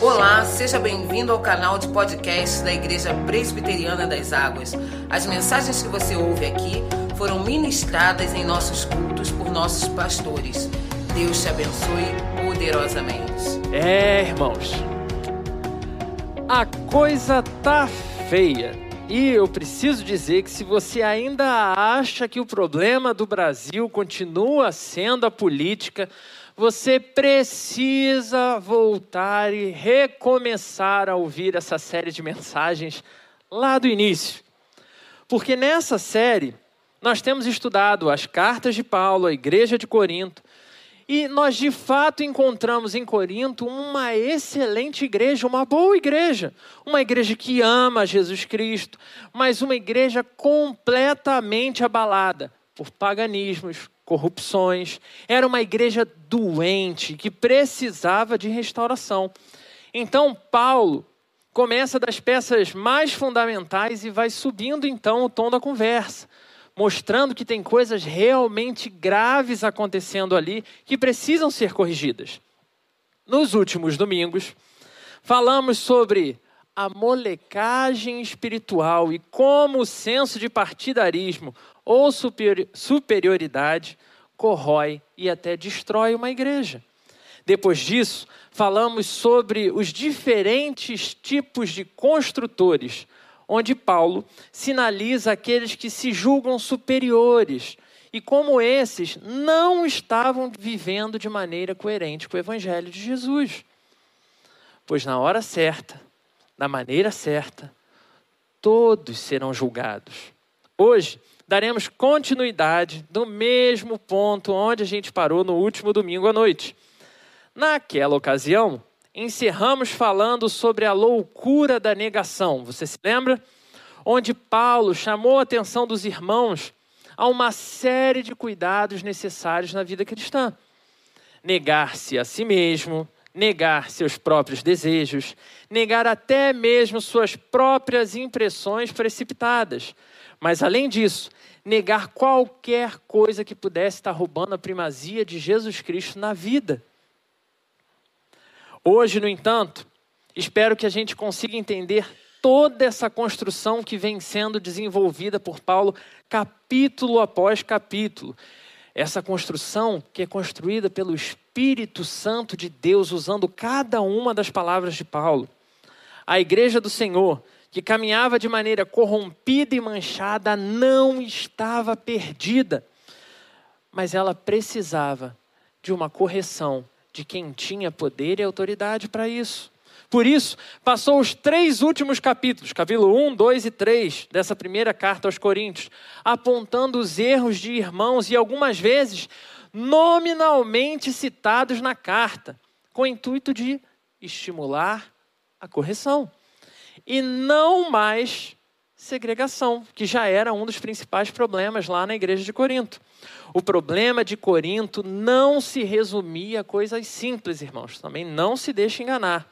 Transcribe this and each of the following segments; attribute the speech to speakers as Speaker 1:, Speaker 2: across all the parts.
Speaker 1: Olá, seja bem-vindo ao canal de podcast da Igreja Presbiteriana das Águas. As mensagens que você ouve aqui foram ministradas em nossos cultos por nossos pastores. Deus te abençoe poderosamente.
Speaker 2: É, irmãos. A coisa tá feia. E eu preciso dizer que se você ainda acha que o problema do Brasil continua sendo a política, você precisa voltar e recomeçar a ouvir essa série de mensagens lá do início. Porque nessa série nós temos estudado as cartas de Paulo à igreja de Corinto e nós de fato encontramos em Corinto uma excelente igreja, uma boa igreja, uma igreja que ama Jesus Cristo, mas uma igreja completamente abalada por paganismos, corrupções. Era uma igreja doente que precisava de restauração. Então, Paulo começa das peças mais fundamentais e vai subindo então o tom da conversa, mostrando que tem coisas realmente graves acontecendo ali que precisam ser corrigidas. Nos últimos domingos, falamos sobre a molecagem espiritual e como o senso de partidarismo ou superioridade corrói e até destrói uma igreja. Depois disso, falamos sobre os diferentes tipos de construtores, onde Paulo sinaliza aqueles que se julgam superiores e como esses não estavam vivendo de maneira coerente com o evangelho de Jesus. Pois na hora certa, da maneira certa, todos serão julgados. Hoje, daremos continuidade no mesmo ponto onde a gente parou no último domingo à noite. Naquela ocasião, encerramos falando sobre a loucura da negação. Você se lembra? Onde Paulo chamou a atenção dos irmãos a uma série de cuidados necessários na vida cristã. Negar-se a si mesmo, negar seus próprios desejos, negar até mesmo suas próprias impressões precipitadas. Mas, além disso, negar qualquer coisa que pudesse estar roubando a primazia de Jesus Cristo na vida. Hoje, no entanto, espero que a gente consiga entender toda essa construção que vem sendo desenvolvida por Paulo, capítulo após capítulo. Essa construção que é construída pelo Espírito Santo de Deus, usando cada uma das palavras de Paulo. A igreja do Senhor que caminhava de maneira corrompida e manchada, não estava perdida, mas ela precisava de uma correção de quem tinha poder e autoridade para isso. Por isso, passou os três últimos capítulos, capítulo 1, 2 e 3 dessa primeira carta aos Coríntios, apontando os erros de irmãos e algumas vezes nominalmente citados na carta, com o intuito de estimular a correção e não mais segregação, que já era um dos principais problemas lá na igreja de Corinto. O problema de Corinto não se resumia a coisas simples, irmãos, também não se deixe enganar.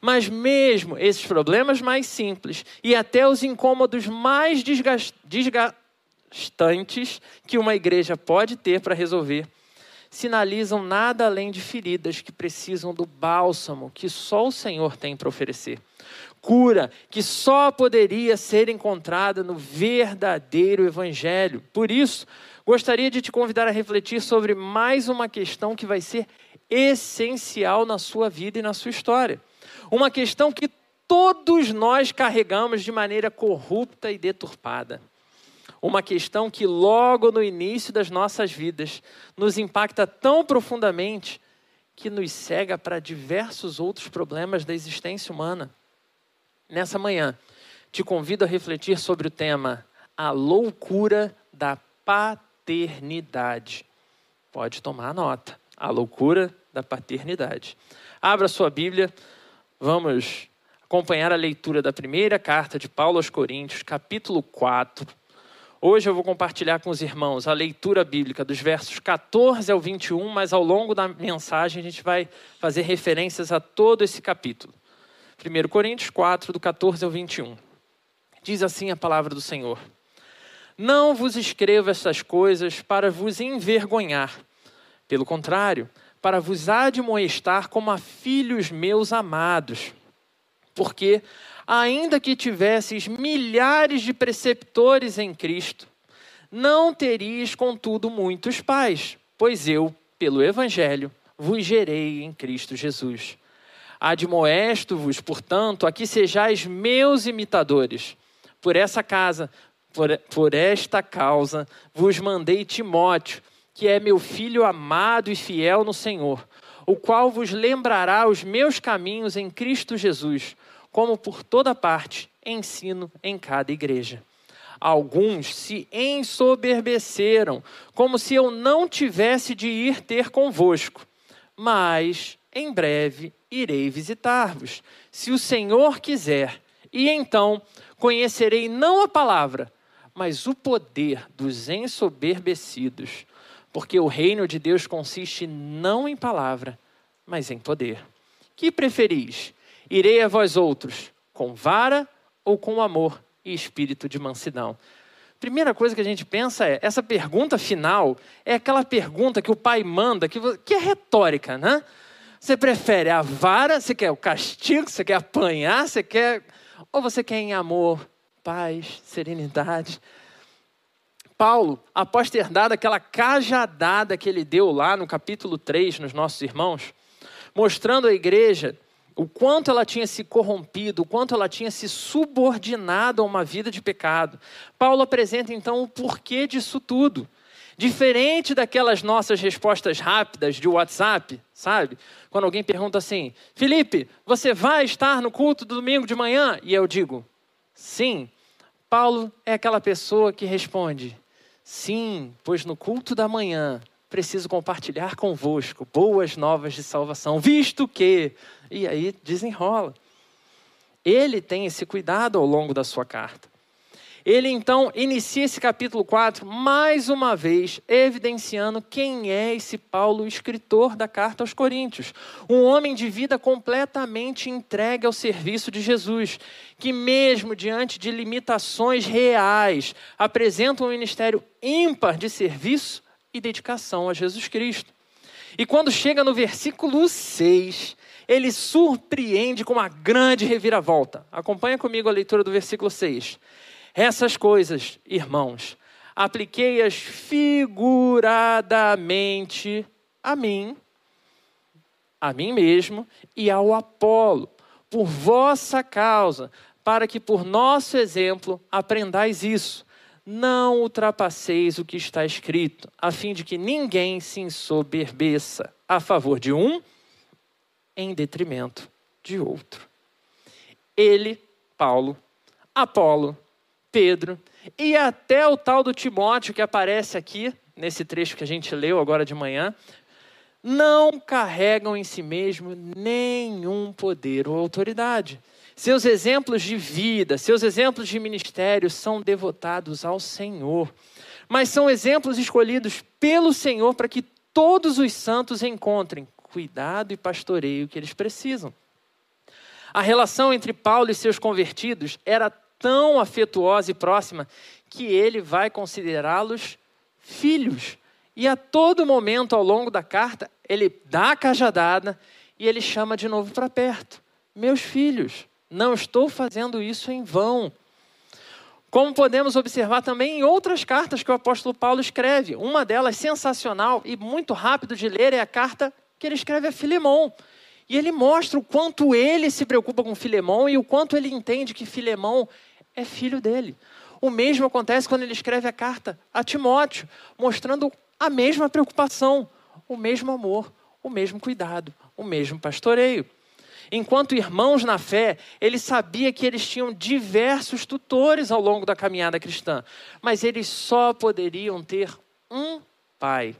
Speaker 2: Mas mesmo esses problemas mais simples e até os incômodos mais desgastantes que uma igreja pode ter para resolver, sinalizam nada além de feridas que precisam do bálsamo que só o Senhor tem para oferecer cura que só poderia ser encontrada no verdadeiro Evangelho. Por isso, gostaria de te convidar a refletir sobre mais uma questão que vai ser essencial na sua vida e na sua história. Uma questão que todos nós carregamos de maneira corrupta e deturpada. Uma questão que logo no início das nossas vidas nos impacta tão profundamente que nos cega para diversos outros problemas da existência humana. Nessa manhã, te convido a refletir sobre o tema A loucura da paternidade. Pode tomar nota. A loucura da paternidade. Abra sua Bíblia, vamos acompanhar a leitura da primeira carta de Paulo aos Coríntios, capítulo 4. Hoje eu vou compartilhar com os irmãos a leitura bíblica dos versos 14 ao 21, mas ao longo da mensagem a gente vai fazer referências a todo esse capítulo. 1 Coríntios 4, do 14 ao 21. Diz assim a palavra do Senhor: Não vos escrevo essas coisas para vos envergonhar. Pelo contrário, para vos admoestar como a filhos meus amados. Porque, ainda que tivesseis milhares de preceptores em Cristo, não teríeis, contudo, muitos pais, pois eu, pelo Evangelho, vos gerei em Cristo Jesus. Admoesto-vos, portanto, a que sejais meus imitadores. Por essa casa, por, por esta causa, vos mandei Timóteo que é meu filho amado e fiel no Senhor, o qual vos lembrará os meus caminhos em Cristo Jesus, como por toda parte ensino em cada igreja. Alguns se ensoberbeceram, como se eu não tivesse de ir ter convosco. Mas em breve irei visitar-vos, se o Senhor quiser, e então conhecerei não a palavra, mas o poder dos ensoberbecidos porque o reino de Deus consiste não em palavra, mas em poder. Que preferis? Irei a vós outros com vara ou com amor e espírito de mansidão? Primeira coisa que a gente pensa é, essa pergunta final é aquela pergunta que o pai manda, que, que é retórica, né? Você prefere a vara, você quer o castigo, você quer apanhar, você quer. Ou você quer em amor, paz, serenidade? Paulo, após ter dado aquela cajadada que ele deu lá no capítulo 3, nos nossos irmãos, mostrando à igreja o quanto ela tinha se corrompido, o quanto ela tinha se subordinado a uma vida de pecado. Paulo apresenta então o porquê disso tudo. Diferente daquelas nossas respostas rápidas de WhatsApp, sabe? Quando alguém pergunta assim: Felipe, você vai estar no culto do domingo de manhã? E eu digo: sim. Paulo é aquela pessoa que responde: Sim, pois no culto da manhã preciso compartilhar convosco boas novas de salvação, visto que. E aí desenrola. Ele tem esse cuidado ao longo da sua carta. Ele então inicia esse capítulo 4 mais uma vez evidenciando quem é esse Paulo, escritor da carta aos Coríntios. Um homem de vida completamente entregue ao serviço de Jesus, que, mesmo diante de limitações reais, apresenta um ministério ímpar de serviço e dedicação a Jesus Cristo. E quando chega no versículo 6, ele surpreende com uma grande reviravolta. Acompanha comigo a leitura do versículo 6. Essas coisas, irmãos, apliquei-as figuradamente a mim, a mim mesmo e ao Apolo, por vossa causa, para que por nosso exemplo aprendais isso. Não ultrapasseis o que está escrito, a fim de que ninguém se ensoberbeça a favor de um em detrimento de outro. Ele, Paulo, Apolo, Pedro e até o tal do Timóteo que aparece aqui, nesse trecho que a gente leu agora de manhã, não carregam em si mesmo nenhum poder ou autoridade. Seus exemplos de vida, seus exemplos de ministério são devotados ao Senhor. Mas são exemplos escolhidos pelo Senhor para que todos os santos encontrem cuidado e pastoreio que eles precisam. A relação entre Paulo e seus convertidos era tão afetuosa e próxima que ele vai considerá-los filhos. E a todo momento ao longo da carta, ele dá a cajadada e ele chama de novo para perto. Meus filhos, não estou fazendo isso em vão. Como podemos observar também em outras cartas que o apóstolo Paulo escreve. Uma delas sensacional e muito rápido de ler é a carta que ele escreve a Filemão. E ele mostra o quanto ele se preocupa com Filemão e o quanto ele entende que Filemão é filho dele. O mesmo acontece quando ele escreve a carta a Timóteo, mostrando a mesma preocupação, o mesmo amor, o mesmo cuidado, o mesmo pastoreio. Enquanto irmãos na fé, ele sabia que eles tinham diversos tutores ao longo da caminhada cristã, mas eles só poderiam ter um pai.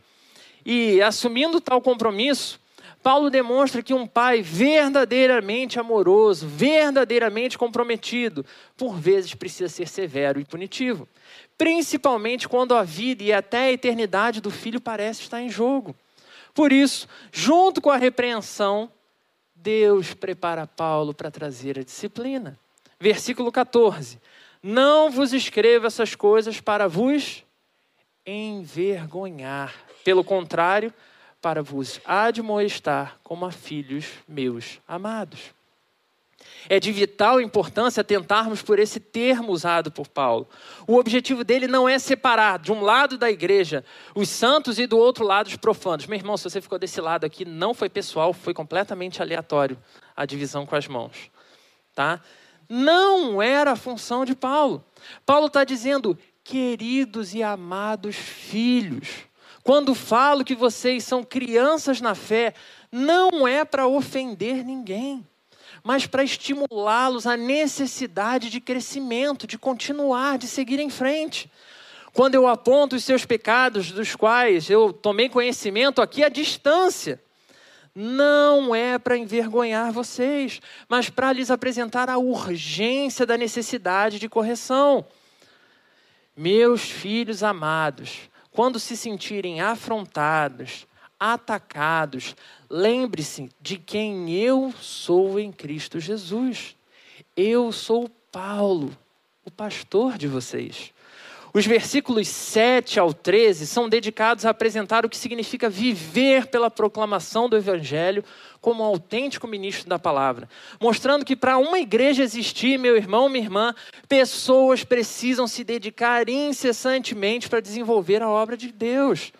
Speaker 2: E assumindo tal compromisso, Paulo demonstra que um pai verdadeiramente amoroso, verdadeiramente comprometido, por vezes precisa ser severo e punitivo, principalmente quando a vida e até a eternidade do filho parece estar em jogo. Por isso, junto com a repreensão, Deus prepara Paulo para trazer a disciplina. Versículo 14: Não vos escrevo essas coisas para vos envergonhar. Pelo contrário, para vos admoestar como a filhos meus amados. É de vital importância tentarmos por esse termo usado por Paulo. O objetivo dele não é separar de um lado da igreja os santos e do outro lado os profanos. Meu irmão, se você ficou desse lado aqui, não foi pessoal, foi completamente aleatório a divisão com as mãos. Tá? Não era a função de Paulo. Paulo está dizendo, queridos e amados filhos. Quando falo que vocês são crianças na fé, não é para ofender ninguém mas para estimulá-los à necessidade de crescimento, de continuar, de seguir em frente. Quando eu aponto os seus pecados, dos quais eu tomei conhecimento aqui à distância, não é para envergonhar vocês, mas para lhes apresentar a urgência da necessidade de correção. Meus filhos amados, quando se sentirem afrontados, atacados, lembre-se de quem eu sou em Cristo Jesus. Eu sou Paulo, o pastor de vocês. Os versículos 7 ao 13 são dedicados a apresentar o que significa viver pela proclamação do Evangelho como autêntico ministro da palavra, mostrando que para uma igreja existir, meu irmão, minha irmã, pessoas precisam se dedicar incessantemente para desenvolver a obra de Deus.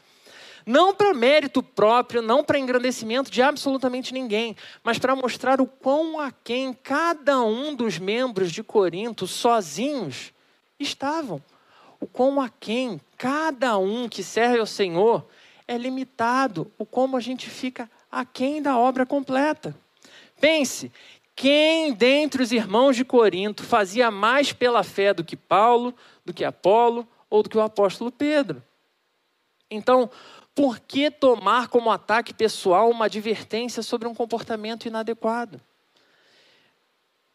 Speaker 2: Não para mérito próprio, não para engrandecimento de absolutamente ninguém, mas para mostrar o quão aquém cada um dos membros de Corinto sozinhos estavam. O quão aquém cada um que serve ao Senhor é limitado, o como a gente fica aquém da obra completa. Pense, quem dentre os irmãos de Corinto fazia mais pela fé do que Paulo, do que Apolo ou do que o apóstolo Pedro? Então, por que tomar como ataque pessoal uma advertência sobre um comportamento inadequado?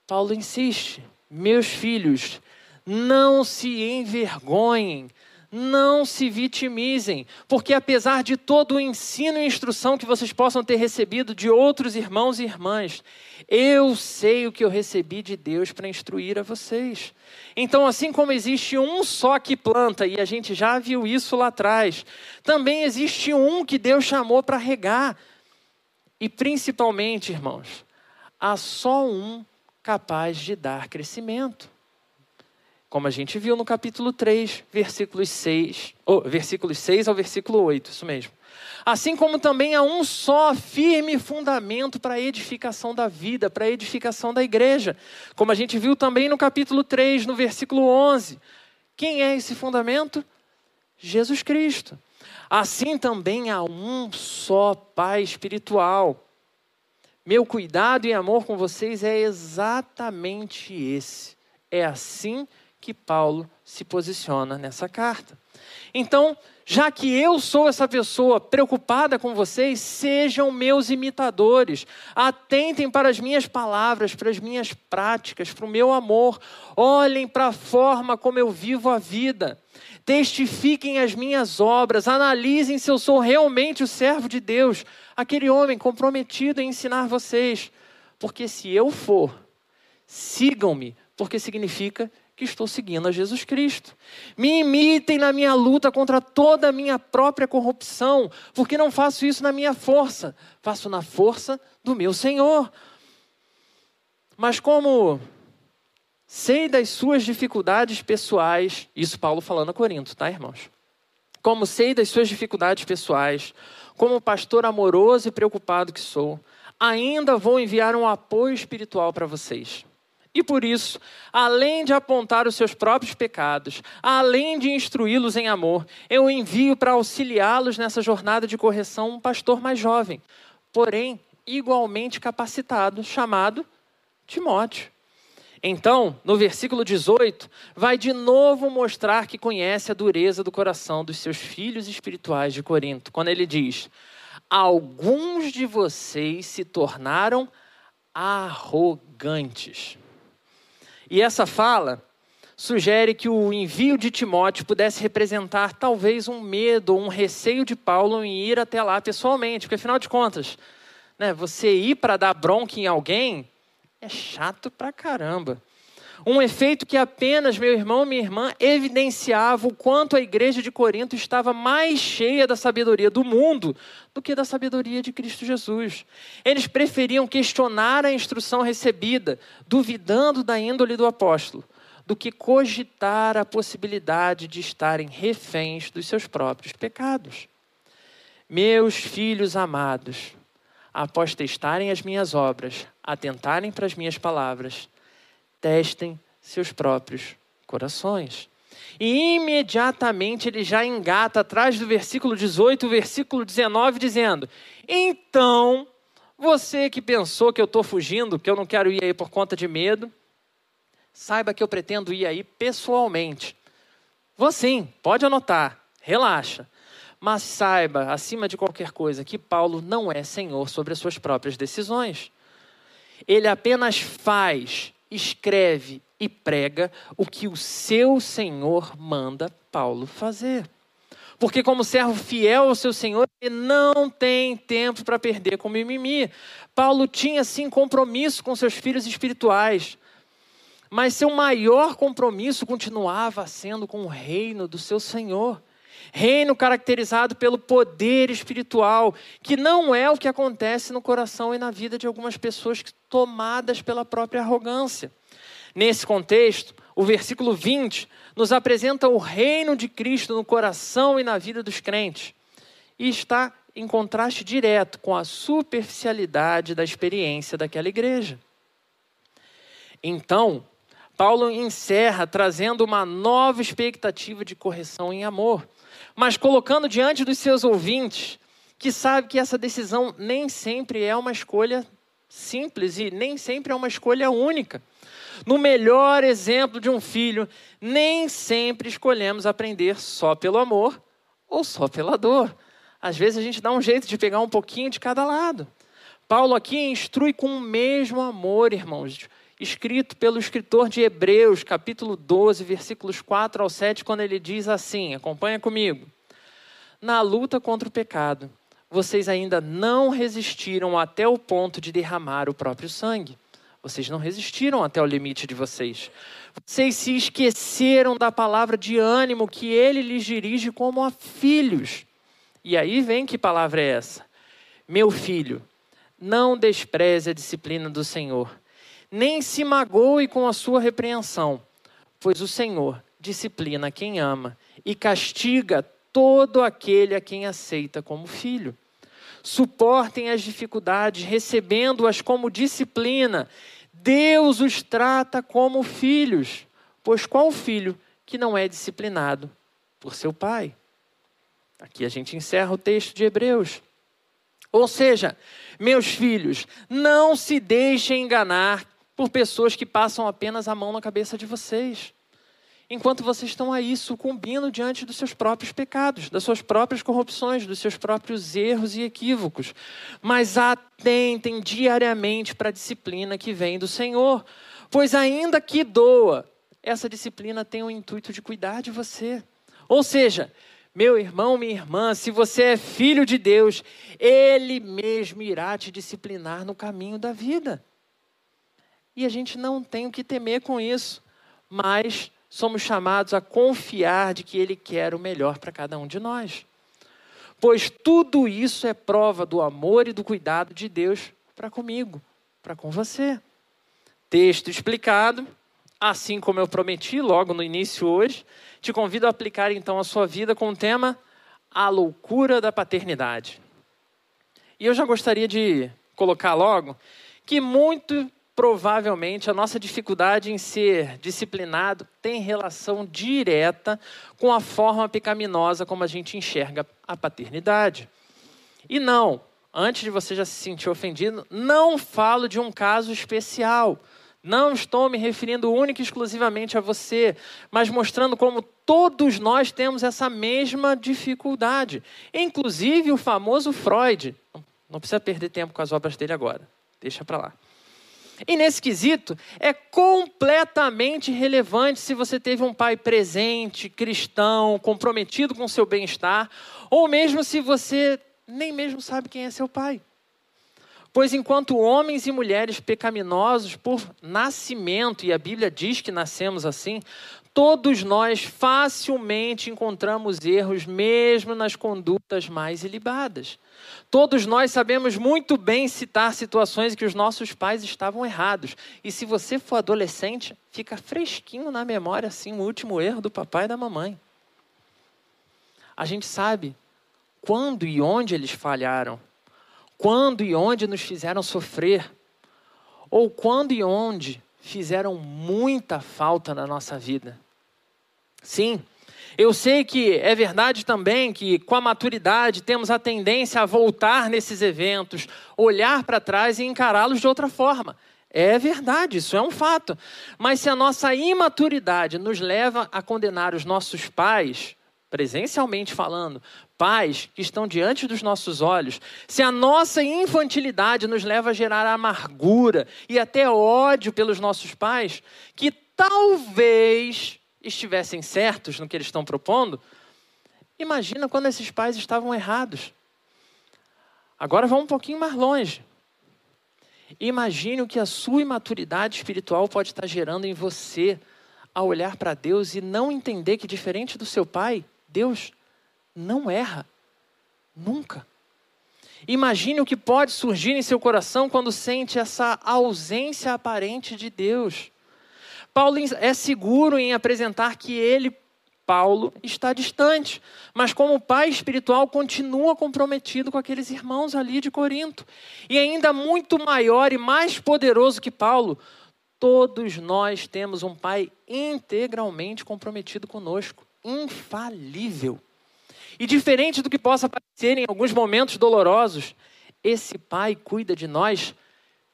Speaker 2: Paulo insiste: meus filhos, não se envergonhem não se vitimizem, porque apesar de todo o ensino e instrução que vocês possam ter recebido de outros irmãos e irmãs, eu sei o que eu recebi de Deus para instruir a vocês. Então, assim como existe um só que planta, e a gente já viu isso lá atrás, também existe um que Deus chamou para regar. E principalmente, irmãos, há só um capaz de dar crescimento. Como a gente viu no capítulo 3, versículos 6, oh, versículos 6 ao versículo 8, isso mesmo. Assim como também há um só firme fundamento para a edificação da vida, para a edificação da igreja. Como a gente viu também no capítulo 3, no versículo 11. Quem é esse fundamento? Jesus Cristo. Assim também há um só Pai espiritual. Meu cuidado e amor com vocês é exatamente esse. É assim que que Paulo se posiciona nessa carta. Então, já que eu sou essa pessoa preocupada com vocês, sejam meus imitadores. Atentem para as minhas palavras, para as minhas práticas, para o meu amor. Olhem para a forma como eu vivo a vida. Testifiquem as minhas obras. Analisem se eu sou realmente o servo de Deus, aquele homem comprometido em ensinar vocês. Porque se eu for, sigam-me, porque significa que estou seguindo a Jesus Cristo. Me imitem na minha luta contra toda a minha própria corrupção, porque não faço isso na minha força, faço na força do meu Senhor. Mas como sei das suas dificuldades pessoais, isso Paulo falando a Corinto, tá, irmãos? Como sei das suas dificuldades pessoais, como pastor amoroso e preocupado que sou, ainda vou enviar um apoio espiritual para vocês e por isso, além de apontar os seus próprios pecados, além de instruí-los em amor, eu envio para auxiliá-los nessa jornada de correção um pastor mais jovem, porém igualmente capacitado, chamado Timóteo. Então, no versículo 18, vai de novo mostrar que conhece a dureza do coração dos seus filhos espirituais de Corinto, quando ele diz: Alguns de vocês se tornaram arrogantes. E essa fala sugere que o envio de Timóteo pudesse representar talvez um medo ou um receio de Paulo em ir até lá pessoalmente, porque afinal de contas, né, você ir para dar bronca em alguém é chato pra caramba. Um efeito que apenas, meu irmão, minha irmã, evidenciava o quanto a igreja de Corinto estava mais cheia da sabedoria do mundo do que da sabedoria de Cristo Jesus. Eles preferiam questionar a instrução recebida, duvidando da índole do apóstolo, do que cogitar a possibilidade de estarem reféns dos seus próprios pecados. Meus filhos amados, após testarem as minhas obras, atentarem para as minhas palavras, testem seus próprios corações. E imediatamente ele já engata atrás do versículo 18, o versículo 19, dizendo: Então, você que pensou que eu estou fugindo, que eu não quero ir aí por conta de medo, saiba que eu pretendo ir aí pessoalmente. Vou sim, pode anotar, relaxa. Mas saiba, acima de qualquer coisa, que Paulo não é senhor sobre as suas próprias decisões. Ele apenas faz, escreve e prega o que o seu senhor manda Paulo fazer. Porque, como servo fiel ao seu senhor, ele não tem tempo para perder com mimimi. Paulo tinha, sim, compromisso com seus filhos espirituais. Mas seu maior compromisso continuava sendo com o reino do seu Senhor. Reino caracterizado pelo poder espiritual, que não é o que acontece no coração e na vida de algumas pessoas tomadas pela própria arrogância. Nesse contexto, o versículo 20 nos apresenta o reino de Cristo no coração e na vida dos crentes. E está em contraste direto com a superficialidade da experiência daquela igreja. Então, Paulo encerra trazendo uma nova expectativa de correção em amor mas colocando diante dos seus ouvintes que sabe que essa decisão nem sempre é uma escolha simples e nem sempre é uma escolha única. No melhor exemplo de um filho, nem sempre escolhemos aprender só pelo amor ou só pela dor. Às vezes a gente dá um jeito de pegar um pouquinho de cada lado. Paulo aqui instrui com o mesmo amor, irmãos, escrito pelo escritor de Hebreus, capítulo 12, versículos 4 ao 7, quando ele diz assim: acompanha comigo. Na luta contra o pecado, vocês ainda não resistiram até o ponto de derramar o próprio sangue. Vocês não resistiram até o limite de vocês. Vocês se esqueceram da palavra de ânimo que ele lhes dirige como a filhos. E aí vem que palavra é essa? Meu filho, não despreze a disciplina do Senhor nem se magoe com a sua repreensão, pois o Senhor disciplina quem ama e castiga todo aquele a quem aceita como filho. Suportem as dificuldades, recebendo-as como disciplina. Deus os trata como filhos, pois qual filho que não é disciplinado por seu pai? Aqui a gente encerra o texto de Hebreus. Ou seja, meus filhos, não se deixem enganar por pessoas que passam apenas a mão na cabeça de vocês. Enquanto vocês estão aí sucumbindo diante dos seus próprios pecados, das suas próprias corrupções, dos seus próprios erros e equívocos. Mas atentem diariamente para a disciplina que vem do Senhor, pois ainda que doa, essa disciplina tem o intuito de cuidar de você. Ou seja, meu irmão, minha irmã, se você é filho de Deus, Ele mesmo irá te disciplinar no caminho da vida. E a gente não tem o que temer com isso, mas somos chamados a confiar de que Ele quer o melhor para cada um de nós. Pois tudo isso é prova do amor e do cuidado de Deus para comigo, para com você. Texto explicado, assim como eu prometi logo no início hoje, te convido a aplicar então a sua vida com o tema A loucura da paternidade. E eu já gostaria de colocar logo que muito provavelmente a nossa dificuldade em ser disciplinado tem relação direta com a forma pecaminosa como a gente enxerga a paternidade. E não, antes de você já se sentir ofendido, não falo de um caso especial. Não estou me referindo única e exclusivamente a você, mas mostrando como todos nós temos essa mesma dificuldade. Inclusive o famoso Freud. Não precisa perder tempo com as obras dele agora. Deixa para lá. E nesse quesito, é completamente relevante se você teve um pai presente, cristão, comprometido com seu bem-estar, ou mesmo se você nem mesmo sabe quem é seu pai. Pois enquanto homens e mulheres pecaminosos por nascimento, e a Bíblia diz que nascemos assim, todos nós facilmente encontramos erros, mesmo nas condutas mais ilibadas. Todos nós sabemos muito bem citar situações em que os nossos pais estavam errados. E se você for adolescente, fica fresquinho na memória assim o último erro do papai e da mamãe. A gente sabe quando e onde eles falharam quando e onde nos fizeram sofrer, ou quando e onde fizeram muita falta na nossa vida. Sim, eu sei que é verdade também que, com a maturidade, temos a tendência a voltar nesses eventos, olhar para trás e encará-los de outra forma. É verdade, isso é um fato. Mas se a nossa imaturidade nos leva a condenar os nossos pais, presencialmente falando, pais que estão diante dos nossos olhos, se a nossa infantilidade nos leva a gerar amargura e até ódio pelos nossos pais, que talvez estivessem certos no que eles estão propondo, imagina quando esses pais estavam errados. Agora vamos um pouquinho mais longe. Imagine o que a sua imaturidade espiritual pode estar gerando em você ao olhar para Deus e não entender que, diferente do seu pai, Deus não erra. Nunca. Imagine o que pode surgir em seu coração quando sente essa ausência aparente de Deus. Paulo é seguro em apresentar que ele, Paulo, está distante, mas como pai espiritual continua comprometido com aqueles irmãos ali de Corinto. E ainda muito maior e mais poderoso que Paulo, todos nós temos um pai integralmente comprometido conosco, infalível. E diferente do que possa parecer em alguns momentos dolorosos, esse pai cuida de nós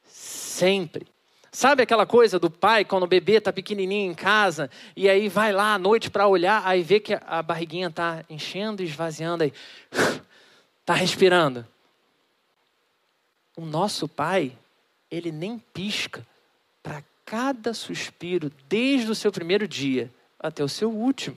Speaker 2: sempre. Sabe aquela coisa do pai quando o bebê está pequenininho em casa e aí vai lá à noite para olhar, aí vê que a barriguinha está enchendo e esvaziando, aí está respirando. O nosso pai, ele nem pisca para cada suspiro, desde o seu primeiro dia até o seu último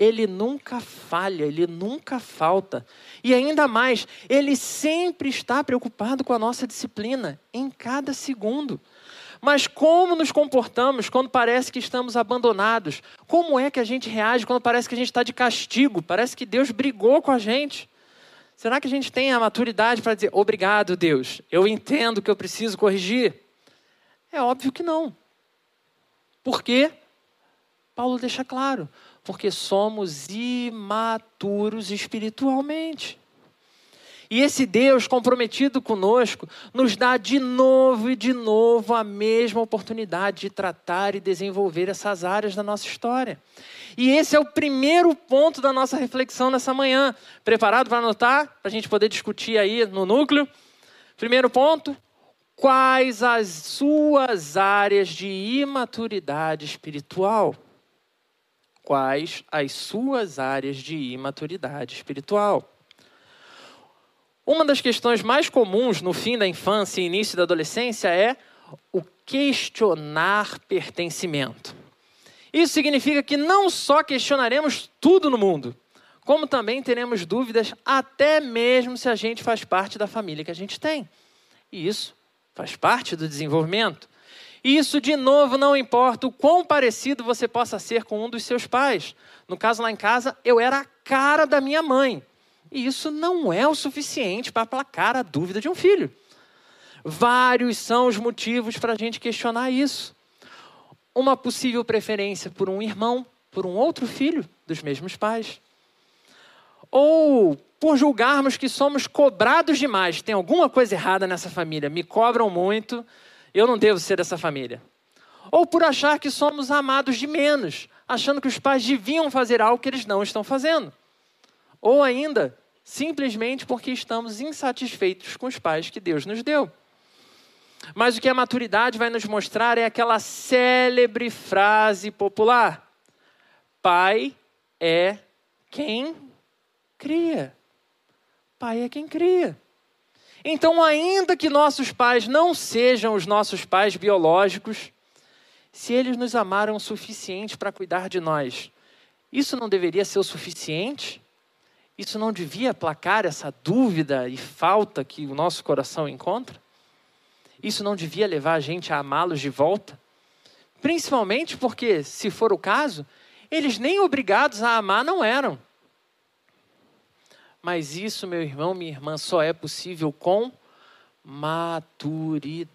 Speaker 2: ele nunca falha, ele nunca falta. E ainda mais, ele sempre está preocupado com a nossa disciplina, em cada segundo. Mas como nos comportamos quando parece que estamos abandonados? Como é que a gente reage quando parece que a gente está de castigo? Parece que Deus brigou com a gente. Será que a gente tem a maturidade para dizer obrigado, Deus? Eu entendo que eu preciso corrigir? É óbvio que não. Por quê? Paulo deixa claro porque somos imaturos espiritualmente. E esse Deus comprometido conosco nos dá de novo e de novo a mesma oportunidade de tratar e desenvolver essas áreas da nossa história. E esse é o primeiro ponto da nossa reflexão nessa manhã. Preparado para anotar? Para a gente poder discutir aí no núcleo? Primeiro ponto: quais as suas áreas de imaturidade espiritual? Quais as suas áreas de imaturidade espiritual. Uma das questões mais comuns no fim da infância e início da adolescência é o questionar pertencimento. Isso significa que não só questionaremos tudo no mundo, como também teremos dúvidas até mesmo se a gente faz parte da família que a gente tem. E isso faz parte do desenvolvimento. Isso, de novo, não importa o quão parecido você possa ser com um dos seus pais. No caso, lá em casa, eu era a cara da minha mãe. E isso não é o suficiente para aplacar a dúvida de um filho. Vários são os motivos para a gente questionar isso. Uma possível preferência por um irmão, por um outro filho dos mesmos pais. Ou por julgarmos que somos cobrados demais. Tem alguma coisa errada nessa família, me cobram muito eu não devo ser dessa família. Ou por achar que somos amados de menos, achando que os pais deviam fazer algo que eles não estão fazendo. Ou ainda, simplesmente porque estamos insatisfeitos com os pais que Deus nos deu. Mas o que a maturidade vai nos mostrar é aquela célebre frase popular: Pai é quem cria. Pai é quem cria. Então, ainda que nossos pais não sejam os nossos pais biológicos, se eles nos amaram o suficiente para cuidar de nós, isso não deveria ser o suficiente? Isso não devia aplacar essa dúvida e falta que o nosso coração encontra? Isso não devia levar a gente a amá-los de volta? Principalmente porque, se for o caso, eles nem obrigados a amar não eram. Mas isso, meu irmão, minha irmã, só é possível com maturidade.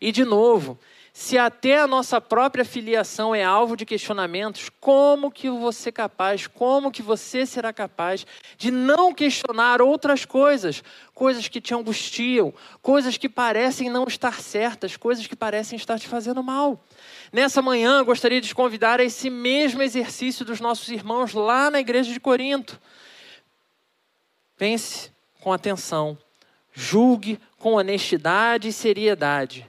Speaker 2: E de novo, se até a nossa própria filiação é alvo de questionamentos, como que você é capaz, como que você será capaz de não questionar outras coisas, coisas que te angustiam, coisas que parecem não estar certas, coisas que parecem estar te fazendo mal? Nessa manhã, gostaria de convidar a esse mesmo exercício dos nossos irmãos lá na igreja de Corinto. Pense com atenção, julgue com honestidade e seriedade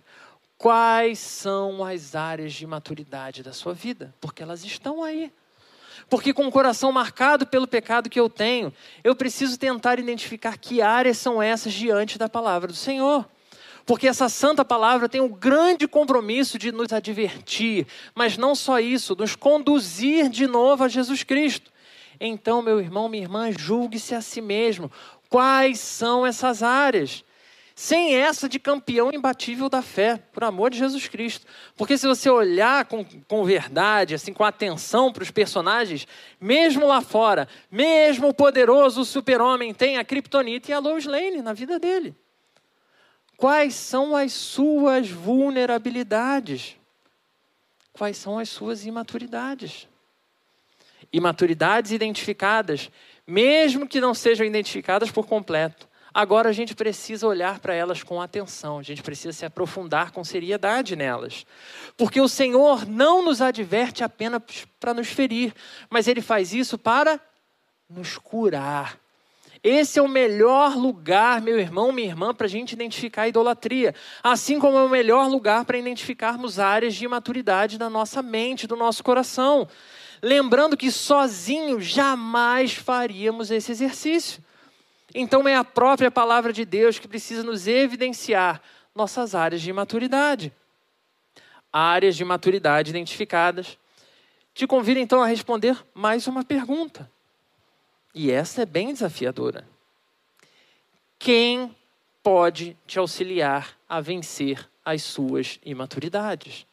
Speaker 2: quais são as áreas de maturidade da sua vida, porque elas estão aí. Porque com o coração marcado pelo pecado que eu tenho, eu preciso tentar identificar que áreas são essas diante da palavra do Senhor. Porque essa santa palavra tem o grande compromisso de nos advertir, mas não só isso, nos conduzir de novo a Jesus Cristo. Então, meu irmão, minha irmã, julgue-se a si mesmo. Quais são essas áreas? sem essa de campeão imbatível da fé, por amor de Jesus Cristo. Porque se você olhar com, com verdade, assim, com atenção para os personagens, mesmo lá fora, mesmo o poderoso super-homem tem a Kryptonita e a Lois Lane na vida dele. Quais são as suas vulnerabilidades? Quais são as suas imaturidades? Imaturidades identificadas, mesmo que não sejam identificadas por completo Agora a gente precisa olhar para elas com atenção, a gente precisa se aprofundar com seriedade nelas. Porque o Senhor não nos adverte apenas para nos ferir, mas Ele faz isso para nos curar. Esse é o melhor lugar, meu irmão, minha irmã, para a gente identificar a idolatria. Assim como é o melhor lugar para identificarmos áreas de imaturidade da nossa mente, do nosso coração. Lembrando que sozinho jamais faríamos esse exercício. Então é a própria palavra de Deus que precisa nos evidenciar nossas áreas de maturidade. Áreas de maturidade identificadas. Te convido então a responder mais uma pergunta. E essa é bem desafiadora. Quem pode te auxiliar a vencer as suas imaturidades?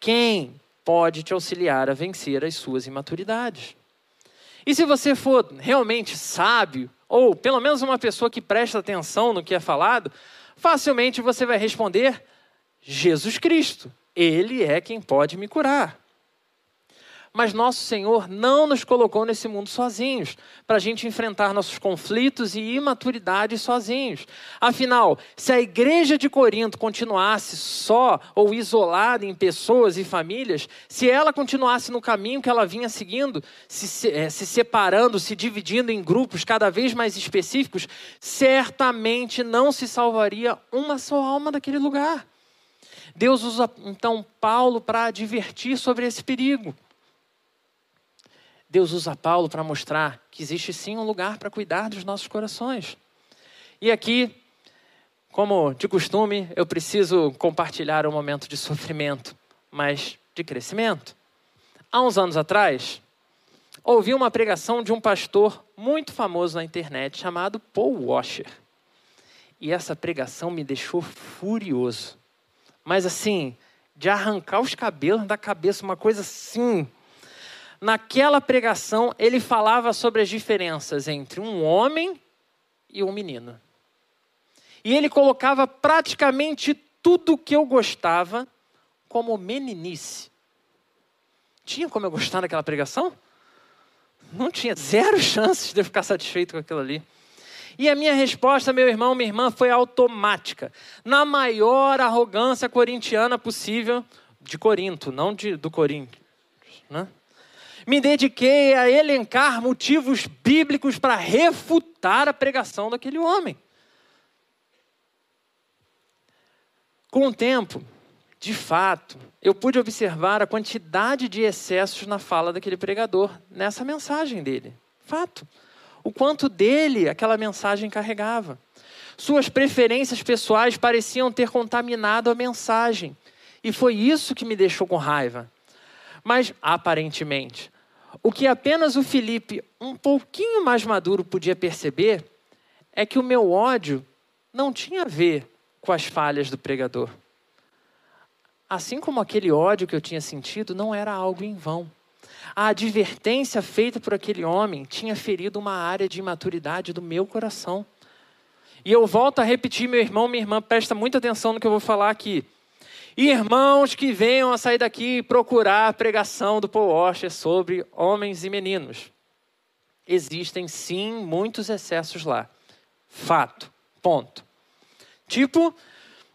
Speaker 2: Quem pode te auxiliar a vencer as suas imaturidades? E se você for realmente sábio, ou pelo menos uma pessoa que presta atenção no que é falado, facilmente você vai responder: Jesus Cristo. Ele é quem pode me curar. Mas nosso Senhor não nos colocou nesse mundo sozinhos, para a gente enfrentar nossos conflitos e imaturidades sozinhos. Afinal, se a igreja de Corinto continuasse só ou isolada em pessoas e famílias, se ela continuasse no caminho que ela vinha seguindo, se, é, se separando, se dividindo em grupos cada vez mais específicos, certamente não se salvaria uma só alma daquele lugar. Deus usa então Paulo para advertir sobre esse perigo. Deus usa Paulo para mostrar que existe sim um lugar para cuidar dos nossos corações. E aqui, como de costume, eu preciso compartilhar um momento de sofrimento, mas de crescimento. Há uns anos atrás, ouvi uma pregação de um pastor muito famoso na internet chamado Paul Washer. E essa pregação me deixou furioso. Mas assim, de arrancar os cabelos da cabeça, uma coisa assim, naquela pregação, ele falava sobre as diferenças entre um homem e um menino. E ele colocava praticamente tudo que eu gostava como meninice. Tinha como eu gostar daquela pregação? Não tinha zero chances de eu ficar satisfeito com aquilo ali. E a minha resposta, meu irmão, minha irmã, foi automática. Na maior arrogância corintiana possível, de Corinto, não de, do Corinthians. Né? Me dediquei a elencar motivos bíblicos para refutar a pregação daquele homem. Com o tempo, de fato, eu pude observar a quantidade de excessos na fala daquele pregador, nessa mensagem dele. Fato. O quanto dele aquela mensagem carregava. Suas preferências pessoais pareciam ter contaminado a mensagem. E foi isso que me deixou com raiva. Mas, aparentemente, O que apenas o Felipe, um pouquinho mais maduro, podia perceber é que o meu ódio não tinha a ver com as falhas do pregador. Assim como aquele ódio que eu tinha sentido não era algo em vão. A advertência feita por aquele homem tinha ferido uma área de imaturidade do meu coração. E eu volto a repetir, meu irmão, minha irmã, presta muita atenção no que eu vou falar aqui. Irmãos que venham a sair daqui e procurar a pregação do Paul Washer sobre homens e meninos. Existem sim muitos excessos lá. Fato. Ponto. Tipo,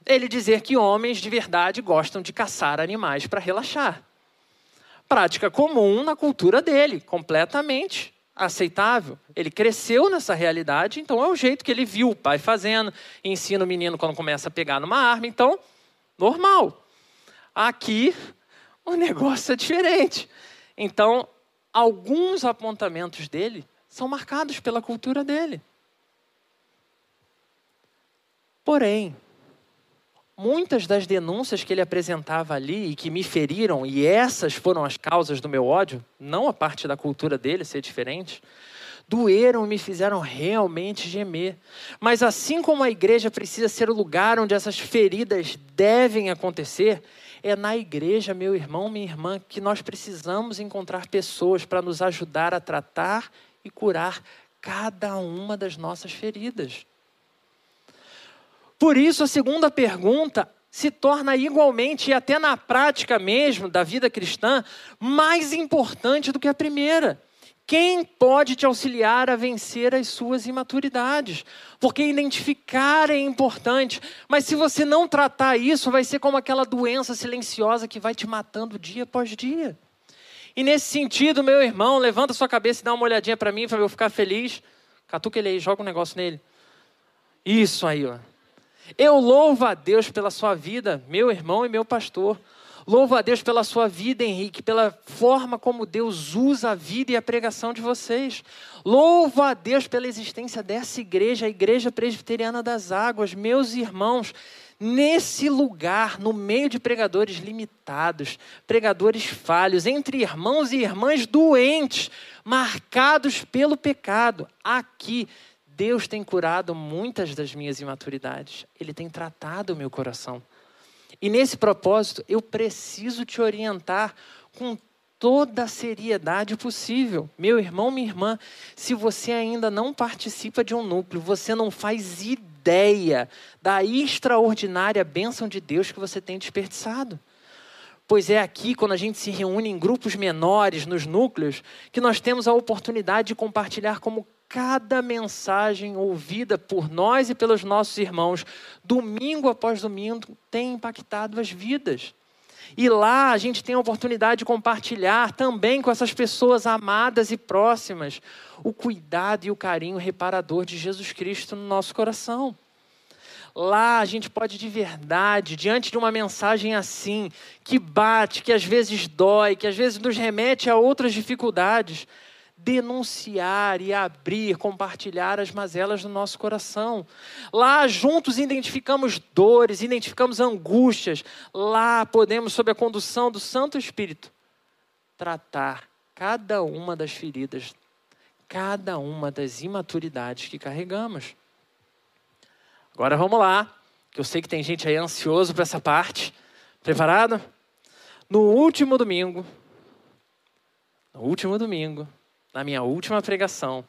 Speaker 2: ele dizer que homens de verdade gostam de caçar animais para relaxar. Prática comum na cultura dele, completamente aceitável. Ele cresceu nessa realidade, então é o jeito que ele viu o pai fazendo, ensina o menino quando começa a pegar numa arma, então, normal. Aqui, o negócio é diferente. Então, alguns apontamentos dele são marcados pela cultura dele. Porém, muitas das denúncias que ele apresentava ali e que me feriram, e essas foram as causas do meu ódio, não a parte da cultura dele ser diferente, doeram e me fizeram realmente gemer. Mas assim como a igreja precisa ser o lugar onde essas feridas devem acontecer, é na igreja, meu irmão, minha irmã, que nós precisamos encontrar pessoas para nos ajudar a tratar e curar cada uma das nossas feridas. Por isso, a segunda pergunta se torna igualmente, e até na prática mesmo da vida cristã, mais importante do que a primeira. Quem pode te auxiliar a vencer as suas imaturidades? Porque identificar é importante, mas se você não tratar isso, vai ser como aquela doença silenciosa que vai te matando dia após dia. E nesse sentido, meu irmão, levanta sua cabeça e dá uma olhadinha para mim para eu ficar feliz. Catuca ele aí, joga um negócio nele. Isso aí, ó. Eu louvo a Deus pela sua vida, meu irmão e meu pastor. Louvo a Deus pela sua vida, Henrique, pela forma como Deus usa a vida e a pregação de vocês. Louvo a Deus pela existência dessa igreja, a Igreja Presbiteriana das Águas, meus irmãos. Nesse lugar, no meio de pregadores limitados, pregadores falhos, entre irmãos e irmãs doentes, marcados pelo pecado, aqui Deus tem curado muitas das minhas imaturidades. Ele tem tratado o meu coração. E nesse propósito, eu preciso te orientar com toda a seriedade possível. Meu irmão, minha irmã, se você ainda não participa de um núcleo, você não faz ideia da extraordinária bênção de Deus que você tem desperdiçado. Pois é aqui, quando a gente se reúne em grupos menores, nos núcleos, que nós temos a oportunidade de compartilhar como cada mensagem ouvida por nós e pelos nossos irmãos, domingo após domingo, tem impactado as vidas. E lá a gente tem a oportunidade de compartilhar também com essas pessoas amadas e próximas o cuidado e o carinho reparador de Jesus Cristo no nosso coração. Lá a gente pode de verdade, diante de uma mensagem assim, que bate, que às vezes dói, que às vezes nos remete a outras dificuldades, denunciar e abrir, compartilhar as mazelas do nosso coração. Lá juntos identificamos dores, identificamos angústias. Lá podemos, sob a condução do Santo Espírito, tratar cada uma das feridas, cada uma das imaturidades que carregamos. Agora vamos lá, que eu sei que tem gente aí ansioso para essa parte. Preparado? No último domingo, no último domingo, na minha última pregação,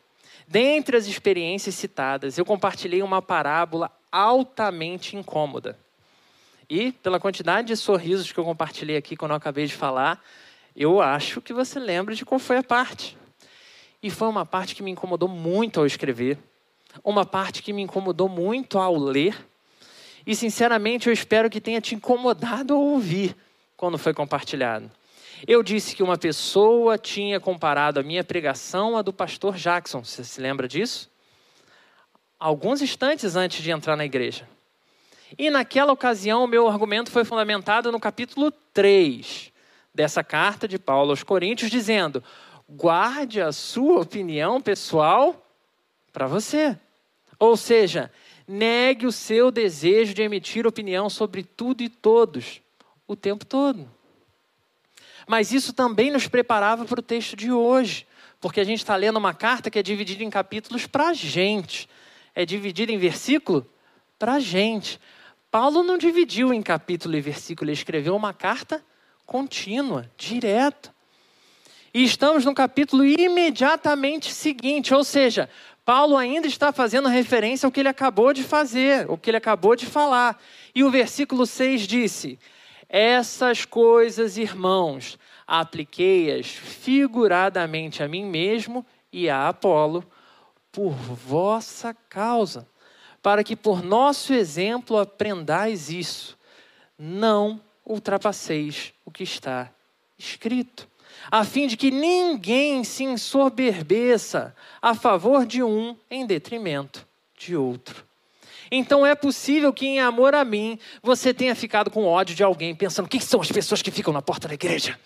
Speaker 2: dentre as experiências citadas, eu compartilhei uma parábola altamente incômoda. E, pela quantidade de sorrisos que eu compartilhei aqui quando eu acabei de falar, eu acho que você lembra de qual foi a parte. E foi uma parte que me incomodou muito ao escrever, uma parte que me incomodou muito ao ler, e sinceramente eu espero que tenha te incomodado ao ouvir quando foi compartilhado. Eu disse que uma pessoa tinha comparado a minha pregação à do pastor Jackson. Você se lembra disso? Alguns instantes antes de entrar na igreja. E naquela ocasião, o meu argumento foi fundamentado no capítulo 3 dessa carta de Paulo aos Coríntios, dizendo: guarde a sua opinião pessoal para você. Ou seja, negue o seu desejo de emitir opinião sobre tudo e todos o tempo todo. Mas isso também nos preparava para o texto de hoje, porque a gente está lendo uma carta que é dividida em capítulos para a gente, é dividida em versículo para a gente. Paulo não dividiu em capítulo e versículo, ele escreveu uma carta contínua, direta. E estamos no capítulo imediatamente seguinte, ou seja, Paulo ainda está fazendo referência ao que ele acabou de fazer, o que ele acabou de falar. E o versículo 6 disse: Essas coisas, irmãos, apliquei-as figuradamente a mim mesmo e a Apolo, por vossa causa, para que por nosso exemplo aprendais isso. Não ultrapasseis o que está escrito, a fim de que ninguém se ensoberbeça a favor de um em detrimento de outro. Então é possível que, em amor a mim, você tenha ficado com ódio de alguém, pensando: quem são as pessoas que ficam na porta da igreja?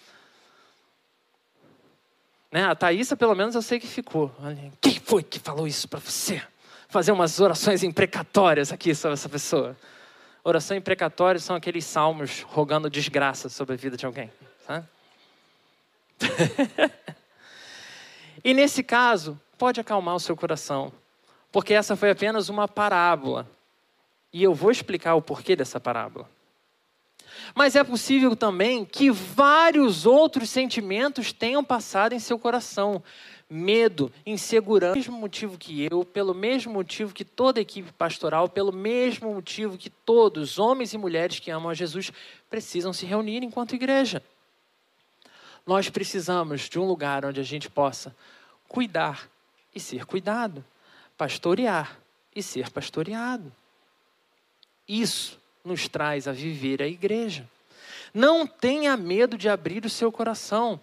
Speaker 2: Né? A Thaísa, pelo menos, eu sei que ficou. Quem foi que falou isso para você? Fazer umas orações imprecatórias aqui sobre essa pessoa. Oração imprecatória são aqueles salmos rogando desgraça sobre a vida de alguém. Tá? e nesse caso, pode acalmar o seu coração, porque essa foi apenas uma parábola. E eu vou explicar o porquê dessa parábola. Mas é possível também que vários outros sentimentos tenham passado em seu coração. Medo, insegurança, pelo mesmo motivo que eu, pelo mesmo motivo que toda a equipe pastoral, pelo mesmo motivo que todos, homens e mulheres que amam a Jesus, precisam se reunir enquanto igreja. Nós precisamos de um lugar onde a gente possa cuidar e ser cuidado, pastorear e ser pastoreado. Isso nos traz a viver a igreja. Não tenha medo de abrir o seu coração.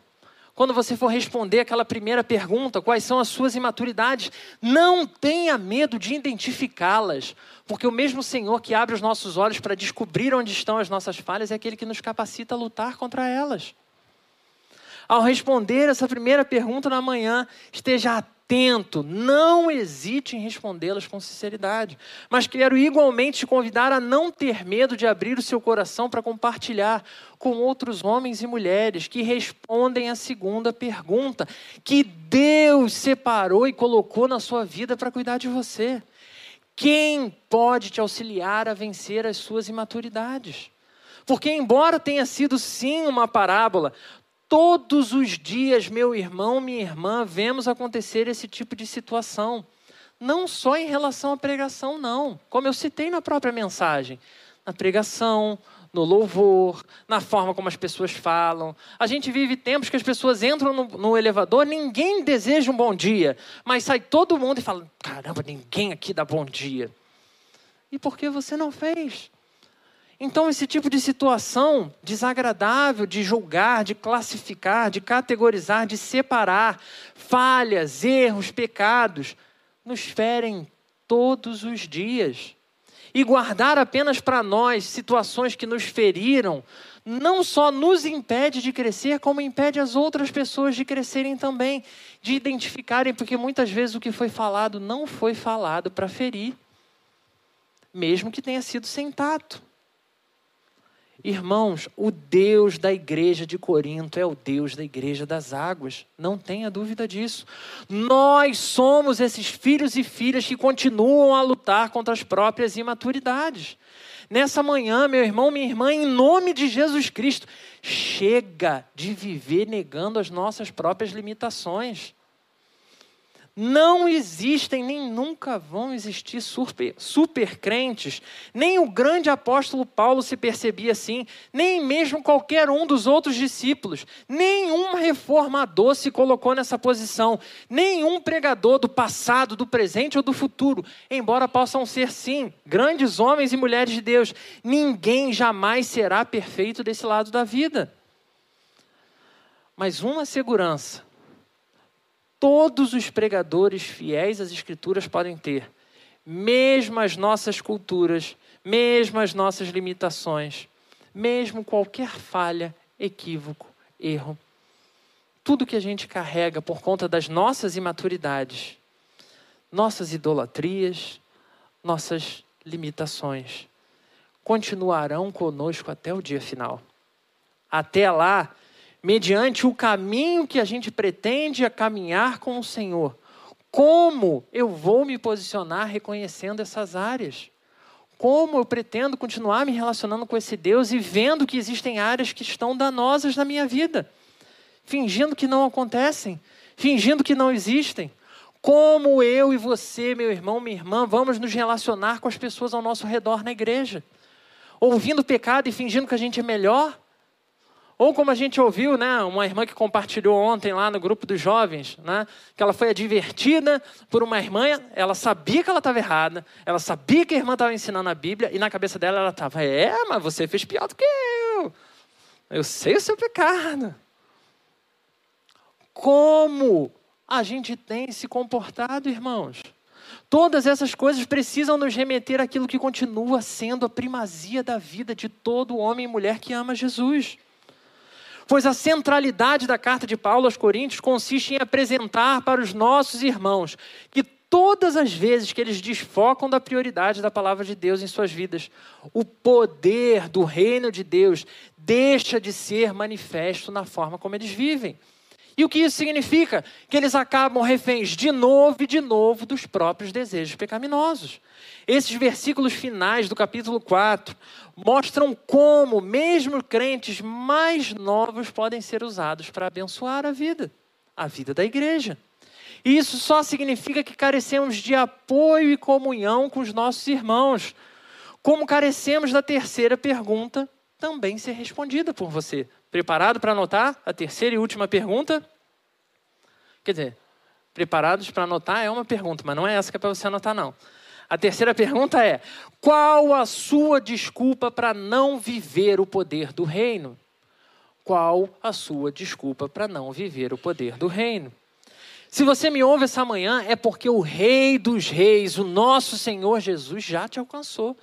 Speaker 2: Quando você for responder aquela primeira pergunta, quais são as suas imaturidades, não tenha medo de identificá-las, porque o mesmo Senhor que abre os nossos olhos para descobrir onde estão as nossas falhas é aquele que nos capacita a lutar contra elas. Ao responder essa primeira pergunta na manhã, esteja atento atento, não hesite em respondê-las com sinceridade. Mas quero igualmente te convidar a não ter medo de abrir o seu coração para compartilhar com outros homens e mulheres que respondem a segunda pergunta, que Deus separou e colocou na sua vida para cuidar de você. Quem pode te auxiliar a vencer as suas imaturidades? Porque, embora tenha sido sim uma parábola, Todos os dias, meu irmão, minha irmã, vemos acontecer esse tipo de situação. Não só em relação à pregação, não. Como eu citei na própria mensagem. Na pregação, no louvor, na forma como as pessoas falam. A gente vive tempos que as pessoas entram no, no, elevador, ninguém deseja um bom dia, mas sai todo mundo e fala: caramba, ninguém aqui dá bom dia. E por que você não fez? Então, esse tipo de situação desagradável de julgar, de classificar, de categorizar, de separar falhas, erros, pecados, nos ferem todos os dias. E guardar apenas para nós situações que nos feriram, não só nos impede de crescer, como impede as outras pessoas de crescerem também, de identificarem, porque muitas vezes o que foi falado não foi falado para ferir, mesmo que tenha sido sem tato. Irmãos, o Deus da igreja de Corinto é o Deus da igreja das águas, não tenha dúvida disso. Nós somos esses filhos e filhas que continuam a lutar contra as próprias imaturidades. Nessa manhã, meu irmão, minha irmã, em nome de Jesus Cristo, chega de viver negando as nossas próprias limitações. Não existem nem nunca vão existir super, super, crentes. Nem o grande apóstolo Paulo se percebia assim, nem mesmo qualquer um dos outros discípulos. Nenhum reformador se colocou nessa posição. Nenhum pregador do passado, do presente ou do futuro. Embora possam ser, sim, grandes homens e mulheres de Deus, ninguém jamais será perfeito desse lado da vida. Mas uma segurança todos os pregadores fiéis às Escrituras podem ter, mesmo as nossas culturas, mesmo as nossas limitações, mesmo qualquer falha, equívoco, erro. Tudo que a gente carrega por conta das nossas imaturidades, nossas idolatrias, nossas limitações, continuarão conosco até o dia final. Até lá, mediante o caminho que a gente pretende a caminhar com o Senhor, como eu vou me posicionar reconhecendo essas áreas? Como eu pretendo continuar me relacionando com esse Deus e vendo que existem áreas que estão danosas na minha vida, fingindo que não acontecem, fingindo que não existem? Como eu e você, meu irmão, minha irmã, vamos nos relacionar com as pessoas ao nosso redor na igreja? Ouvindo pecado e fingindo que a gente é melhor? Ou como a gente ouviu, né, uma irmã que compartilhou ontem lá no grupo dos jovens, né, que ela foi advertida por uma irmã, ela sabia que ela estava errada, ela sabia que a irmã estava ensinando a Bíblia, e na cabeça dela ela estava, é, mas você fez pior do que eu. Eu sei o seu pecado. Como a gente tem se comportado, irmãos? Todas essas coisas precisam nos remeter àquilo que continua sendo a primazia da vida de todo homem e mulher que ama Jesus. Pois a centralidade da carta de Paulo aos Coríntios consiste em apresentar para os nossos irmãos que todas as vezes que eles desfocam da prioridade da palavra de Deus em suas vidas, o poder do reino de Deus deixa de ser manifesto na forma como eles vivem. E o que isso significa? Que eles acabam reféns de novo e de novo dos próprios desejos pecaminosos. Esses versículos finais do capítulo 4 mostram como, mesmo crentes mais novos, podem ser usados para abençoar a vida, a vida da igreja. E isso só significa que carecemos de apoio e comunhão com os nossos irmãos. Como carecemos da terceira pergunta, também ser respondida por você. Preparado para anotar a terceira e última pergunta? Quer dizer, preparados para anotar é uma pergunta, mas não é essa que é para você anotar, não. A terceira pergunta é: qual a sua desculpa para não viver o poder do reino? Qual a sua desculpa para não viver o poder do reino? Se você me ouve essa manhã, é porque o Rei dos Reis, o nosso Senhor Jesus, já te alcançou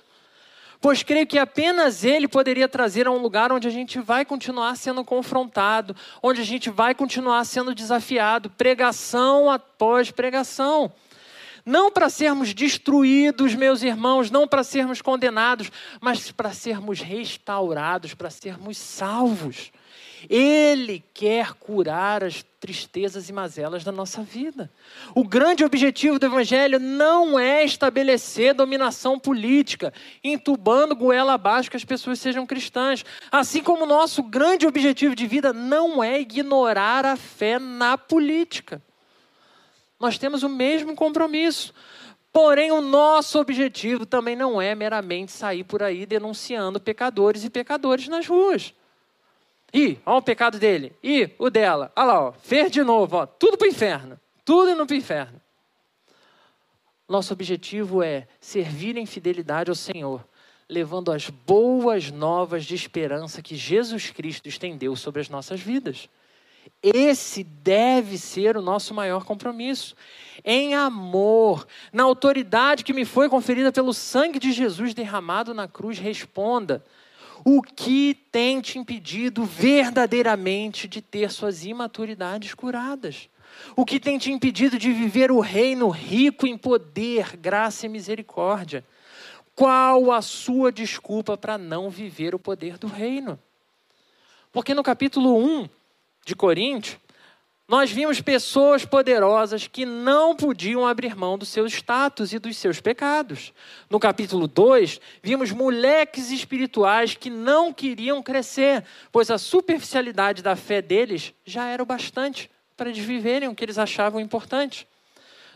Speaker 2: pois creio que apenas Ele poderia trazer a um lugar onde a gente vai continuar sendo confrontado, onde a gente vai continuar sendo desafiado, pregação após pregação. Não para sermos destruídos, meus irmãos, não para sermos condenados, mas para sermos restaurados, para sermos salvos. Ele quer curar as tristezas e mazelas da nossa vida. O grande objetivo do Evangelho não é estabelecer dominação política, entubando goela abaixo que as pessoas sejam cristãs. Assim como o nosso grande objetivo de vida não é ignorar a fé na política. Nós temos o mesmo compromisso. Porém, o nosso objetivo também não é meramente sair por aí denunciando pecadores e pecadores nas ruas. E, olha o pecado dele. E o dela. Olha lá, ó, fez de novo. Ó, tudo para o inferno. Tudo indo para o inferno. Nosso objetivo é servir em fidelidade ao Senhor, levando as boas novas de esperança que Jesus Cristo estendeu sobre as nossas vidas. Esse deve ser o nosso maior compromisso. Em amor, na autoridade que me foi conferida pelo sangue de Jesus derramado na cruz, responda: o que tem te impedido verdadeiramente de ter suas imaturidades curadas? O que tem te impedido de viver o reino rico em poder, graça e misericórdia? Qual a sua desculpa para não viver o poder do reino? Porque no capítulo 1 de Coríntios, nós vimos pessoas poderosas que não podiam abrir mão do seu status e dos seus pecados. No capítulo 2, vimos moleques espirituais que não queriam crescer, pois a superficialidade da fé deles já era o bastante para eles viverem o que eles achavam importante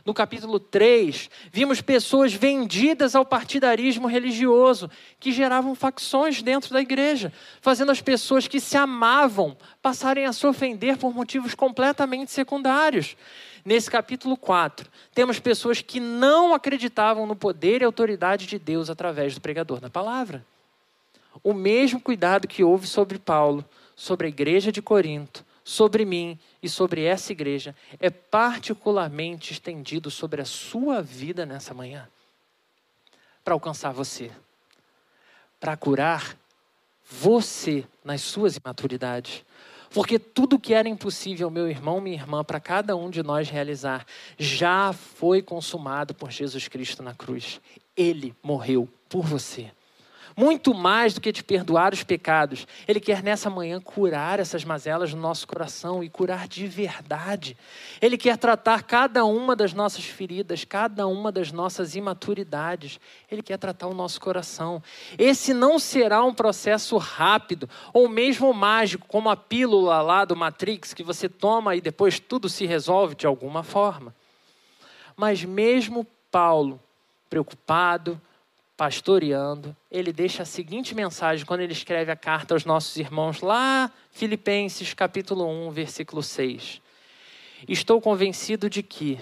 Speaker 2: no capítulo 3, vimos pessoas vendidas ao partidarismo religioso, que geravam facções dentro da igreja, fazendo as pessoas que se amavam passarem a se ofender por motivos completamente secundários. Nesse capítulo 4, temos pessoas que não acreditavam no poder e autoridade de Deus através do pregador da palavra. O mesmo cuidado que houve sobre Paulo, sobre a igreja de Corinto, sobre mim e sobre essa igreja é particularmente estendido sobre a sua vida nessa manhã para alcançar você, para curar você nas suas imaturidades. Porque tudo que era impossível, meu irmão, minha irmã, para cada um de nós realizar, já foi consumado por Jesus Cristo na cruz. Ele morreu por você. Muito mais do que te perdoar os pecados. Ele quer nessa manhã curar essas mazelas no nosso coração e curar de verdade. Ele quer tratar cada uma das nossas feridas, cada uma das nossas imaturidades. Ele quer tratar o nosso coração. Esse não será um processo rápido ou mesmo mágico, como a pílula lá do Matrix, que você toma e depois tudo se resolve de alguma forma. Mas mesmo Paulo, preocupado, pastoreando, ele deixa a seguinte mensagem quando ele escreve a carta aos nossos irmãos lá, Filipenses capítulo 1, versículo 6. Estou convencido de que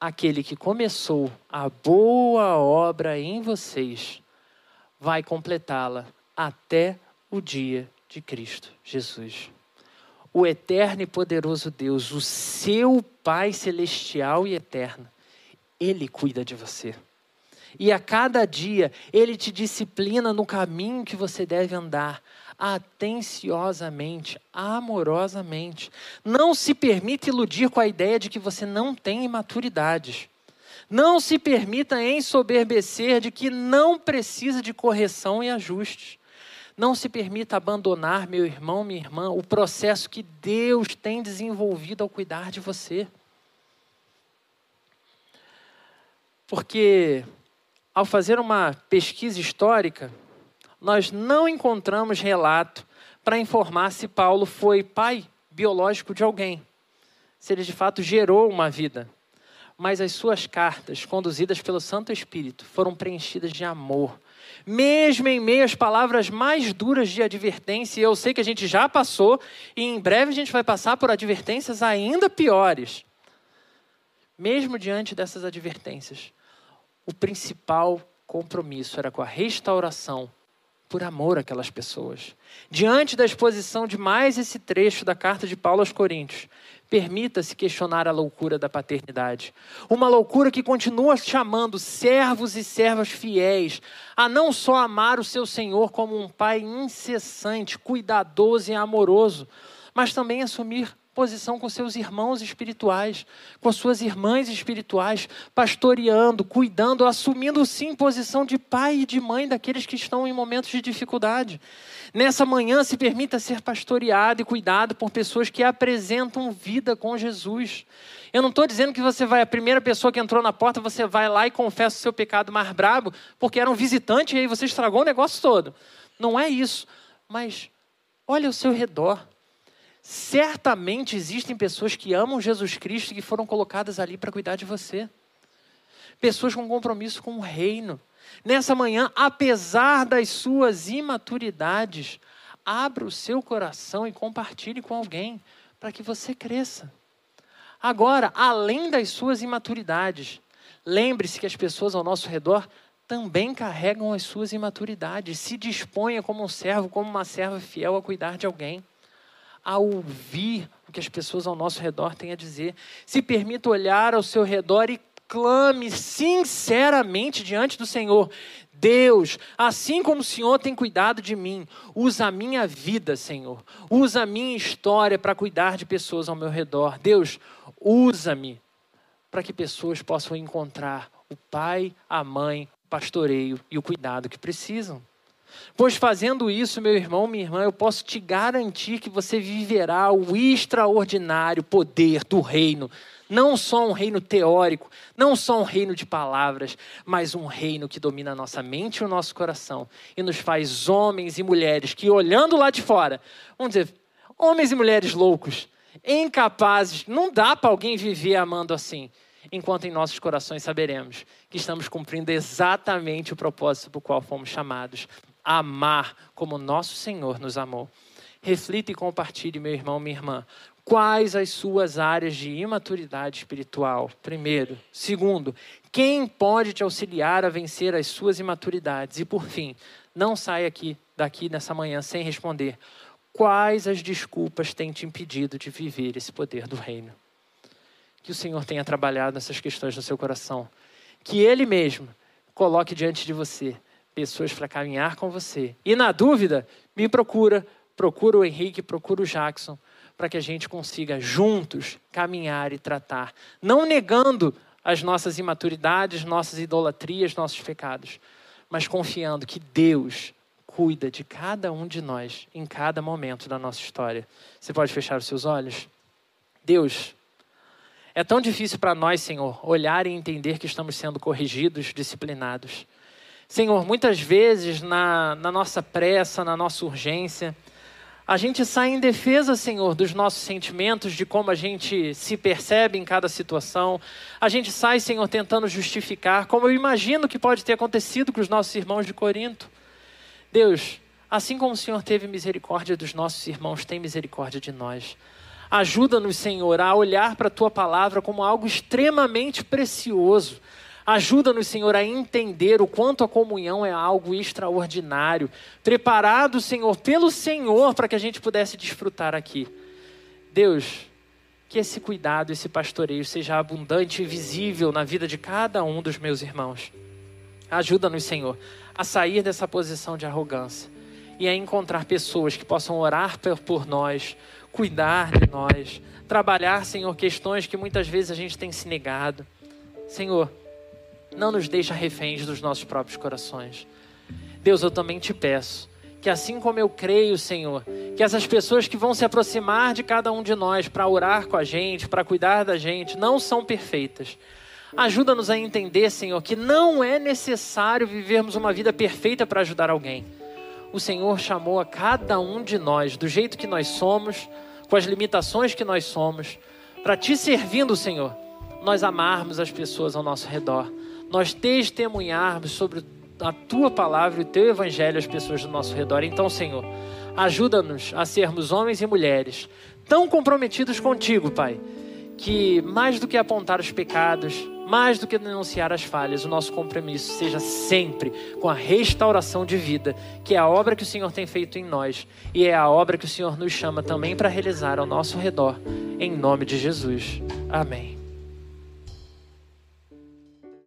Speaker 2: aquele que começou a boa obra em vocês vai completá-la até o dia de Cristo Jesus. O eterno e poderoso Deus, o seu Pai celestial e eterno, ele cuida de você. E a cada dia ele te disciplina no caminho que você deve andar, atenciosamente, amorosamente. Não se permita iludir com a ideia de que você não tem imaturidades. Não se permita ensoberbecer de que não precisa de correção e ajustes. Não se permita abandonar, meu irmão, minha irmã, o processo que Deus tem desenvolvido ao cuidar de você. Porque ao fazer uma pesquisa histórica, nós não encontramos relato para informar se Paulo foi pai biológico de alguém, se ele de fato gerou uma vida. Mas as suas cartas, conduzidas pelo Santo Espírito, foram preenchidas de amor. Mesmo em meio às palavras mais duras de advertência, eu sei que a gente já passou, e em breve a gente vai passar por advertências ainda piores. Mesmo diante dessas advertências, o principal compromisso era com a restauração por amor àquelas pessoas. Diante da exposição de mais esse trecho da carta de Paulo aos Coríntios, permita-se questionar a loucura da paternidade. Uma loucura que continua chamando servos e servas fiéis a não só amar o seu Senhor como um pai incessante, cuidadoso e amoroso, mas também assumir posição com seus irmãos espirituais, com suas irmãs espirituais, pastoreando, cuidando, assumindo sim posição de pai e de mãe daqueles que estão em momentos de dificuldade. Nessa manhã, se permita ser pastoreado e cuidado por pessoas que apresentam vida com Jesus. Eu não estou dizendo que você vai, a primeira pessoa que entrou na porta, você vai lá e confessa o seu pecado mais brabo, porque era um visitante e aí você estragou o negócio todo. Não é isso. Mas olha ao seu redor. Certamente existem pessoas que amam Jesus Cristo e que foram colocadas ali para cuidar de você. Pessoas com compromisso com o reino. Nessa manhã, apesar das suas imaturidades, abra o seu coração e compartilhe com alguém para que você cresça. Agora, além das suas imaturidades, lembre-se que as pessoas ao nosso redor também carregam as suas imaturidades. Se disponha como um servo, como uma serva fiel a cuidar de alguém a ouvir o que as pessoas ao nosso redor têm a dizer. Se permita olhar ao seu redor e clame sinceramente diante do Senhor: Deus, assim como o Senhor tem cuidado de mim, usa a minha vida, Senhor. Usa a minha história para cuidar de pessoas ao meu redor. Deus, usa-me para que pessoas possam encontrar o pai, a mãe, o pastoreio e o cuidado que precisam. Pois fazendo isso, meu irmão, minha irmã, eu posso te garantir que você viverá o extraordinário poder do reino. Não só um reino teórico, não só um reino de palavras, mas um reino que domina a nossa mente e o nosso coração e nos faz homens e mulheres que, olhando lá de fora, vamos dizer, homens e mulheres loucos, incapazes, não dá para alguém viver amando assim enquanto em nossos corações saberemos que estamos cumprindo exatamente o propósito para o qual fomos chamados amar como nosso Senhor nos amou. Reflita e compartilhe, meu irmão, minha irmã, quais as suas áreas de imaturidade espiritual. Primeiro. Segundo, quem pode te auxiliar a vencer as suas imaturidades? E por fim, não saia aqui daqui nessa manhã sem responder. Quais as desculpas têm te impedido de viver esse poder do reino? Que o Senhor tenha trabalhado nessas questões no seu coração. Que Ele mesmo coloque diante de você pessoas para caminhar com você. E na dúvida, me procura, procura o Henrique, procura o Jackson, para que a gente consiga juntos caminhar e tratar, não negando as nossas imaturidades, nossas idolatrias, nossos pecados, mas confiando que Deus cuida de cada um de nós em cada momento da nossa história. Você pode fechar os seus olhos? Deus, é tão difícil para nós, Senhor, olhar e entender que estamos sendo corrigidos, disciplinados. Senhor, muitas vezes na, na nossa pressa, na nossa urgência, a gente sai em defesa, Senhor, dos nossos sentimentos, de como a gente se percebe em cada situação. A gente sai, Senhor, tentando justificar, como eu imagino que pode ter acontecido com os nossos irmãos de Corinto. Deus, assim como o Senhor teve misericórdia dos nossos irmãos, tem misericórdia de nós. Ajuda-nos, Senhor, a olhar para a tua palavra como algo extremamente precioso Ajuda-nos, Senhor, a entender o quanto a comunhão é algo extraordinário, preparado, Senhor, pelo Senhor para que a gente pudesse desfrutar aqui. Deus, que esse cuidado, esse pastoreio seja abundante e visível na vida de cada um dos meus irmãos. Ajuda-nos, Senhor, a sair dessa posição de arrogância e a encontrar pessoas que possam orar por nós, cuidar de nós, trabalhar, Senhor, questões que muitas vezes a gente tem se negado. Senhor, não nos deixa reféns dos nossos próprios corações. Deus, eu também te peço que assim como eu creio, Senhor, que essas pessoas que vão se aproximar de cada um de nós para orar com a gente, para cuidar da gente, não são perfeitas. Ajuda-nos a entender, Senhor, que não é necessário vivermos uma vida perfeita para ajudar alguém. O Senhor chamou a cada um de nós, do jeito que nós somos, com as limitações que nós somos, para te servindo, Senhor, nós amarmos as pessoas ao nosso redor nós testemunharmos sobre a tua palavra e o teu evangelho às pessoas do nosso redor. Então, Senhor, ajuda-nos a sermos homens e mulheres tão comprometidos contigo, Pai, que mais do que apontar os pecados, mais do que denunciar as falhas, o nosso compromisso seja sempre com a restauração de vida, que é a obra que o Senhor tem feito em nós e é a obra que o Senhor nos chama também para realizar ao nosso redor, em nome de Jesus. Amém.